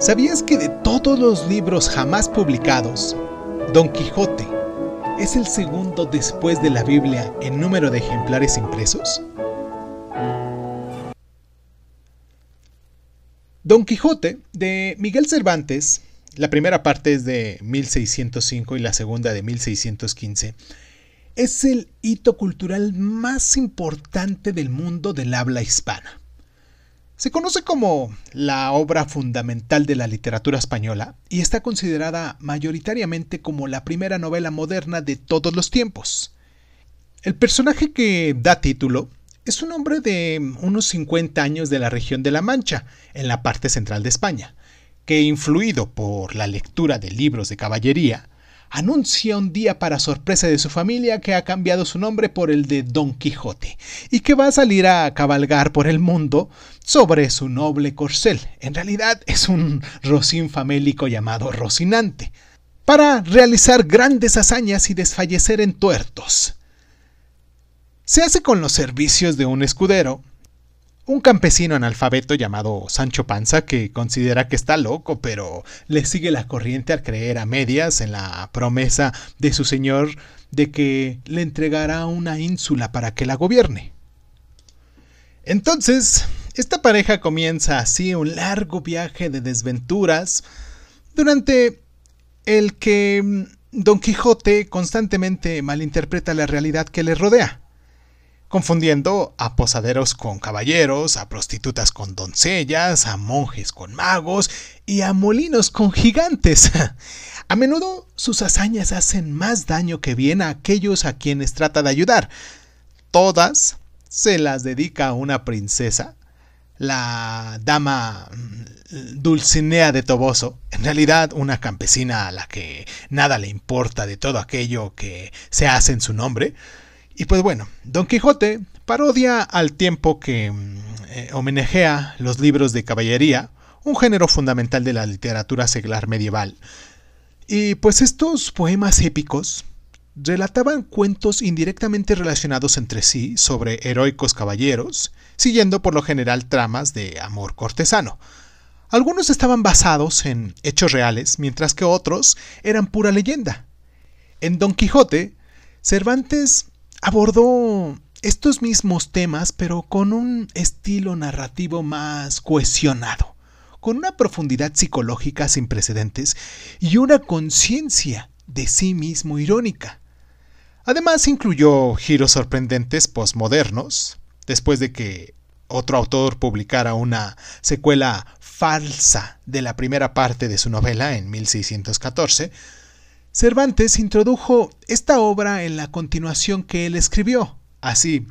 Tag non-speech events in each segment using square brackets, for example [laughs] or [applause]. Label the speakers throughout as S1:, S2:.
S1: ¿Sabías que de todos los libros jamás publicados, Don Quijote es el segundo después de la Biblia en número de ejemplares impresos? Don Quijote de Miguel Cervantes, la primera parte es de 1605 y la segunda de 1615, es el hito cultural más importante del mundo del habla hispana. Se conoce como la obra fundamental de la literatura española y está considerada mayoritariamente como la primera novela moderna de todos los tiempos. El personaje que da título es un hombre de unos 50 años de la región de La Mancha, en la parte central de España, que influido por la lectura de libros de caballería, anuncia un día para sorpresa de su familia que ha cambiado su nombre por el de Don Quijote y que va a salir a cabalgar por el mundo sobre su noble corcel. En realidad es un rocín famélico llamado Rocinante, para realizar grandes hazañas y desfallecer en tuertos. Se hace con los servicios de un escudero, un campesino analfabeto llamado Sancho Panza que considera que está loco, pero le sigue la corriente al creer a medias en la promesa de su señor de que le entregará una ínsula para que la gobierne. Entonces, esta pareja comienza así un largo viaje de desventuras, durante el que mm, Don Quijote constantemente malinterpreta la realidad que le rodea confundiendo a posaderos con caballeros, a prostitutas con doncellas, a monjes con magos y a molinos con gigantes. [laughs] A menudo sus hazañas hacen más daño que bien a aquellos a quienes trata de ayudar. Todas se las dedica a una princesa, la dama mm, Dulcinea de Toboso, en realidad una campesina a la que nada le importa de todo aquello que se hace en su nombre, y pues bueno, Don Quijote parodia al tiempo que mm, eh, homenajea los libros de caballería, un género fundamental de la literatura seglar medieval. Y pues estos poemas épicos relataban cuentos indirectamente relacionados entre sí sobre heroicos caballeros, siguiendo por lo general tramas de amor cortesano. Algunos estaban basados en hechos reales, mientras que otros eran pura leyenda. En Don Quijote, Cervantes abordó estos mismos temas, pero con un estilo narrativo más cohesionado, con una profundidad psicológica sin precedentes y una conciencia de sí mismo irónica. Además incluyó giros sorprendentes postmodernos, después de que otro autor publicara una secuela falsa de la primera parte de su novela en 1614, Cervantes introdujo esta obra en la continuación que él escribió. Así,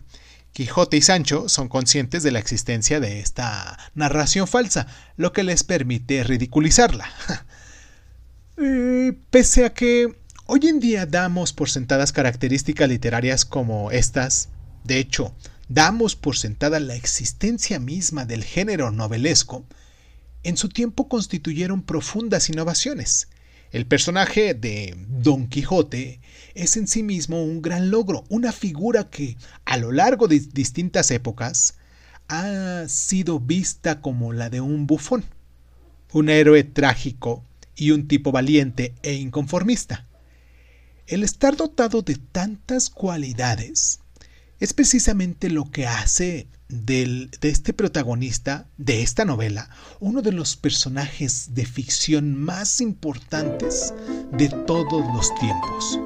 S1: Quijote y Sancho son conscientes de la existencia de esta narración falsa, lo que les permite ridiculizarla. [laughs] Eh, pese a que hoy en día damos por sentadas características literarias como estas, de hecho, damos por sentada la existencia misma del género novelesco, en su tiempo constituyeron profundas innovaciones. El personaje de Don Quijote es en sí mismo un gran logro, una figura que a lo largo de distintas épocas ha sido vista como la de un bufón, un héroe trágico y un tipo valiente e inconformista. El estar dotado de tantas cualidades es precisamente lo que hace de este protagonista de esta novela uno de los personajes de ficción más importantes de todos los tiempos.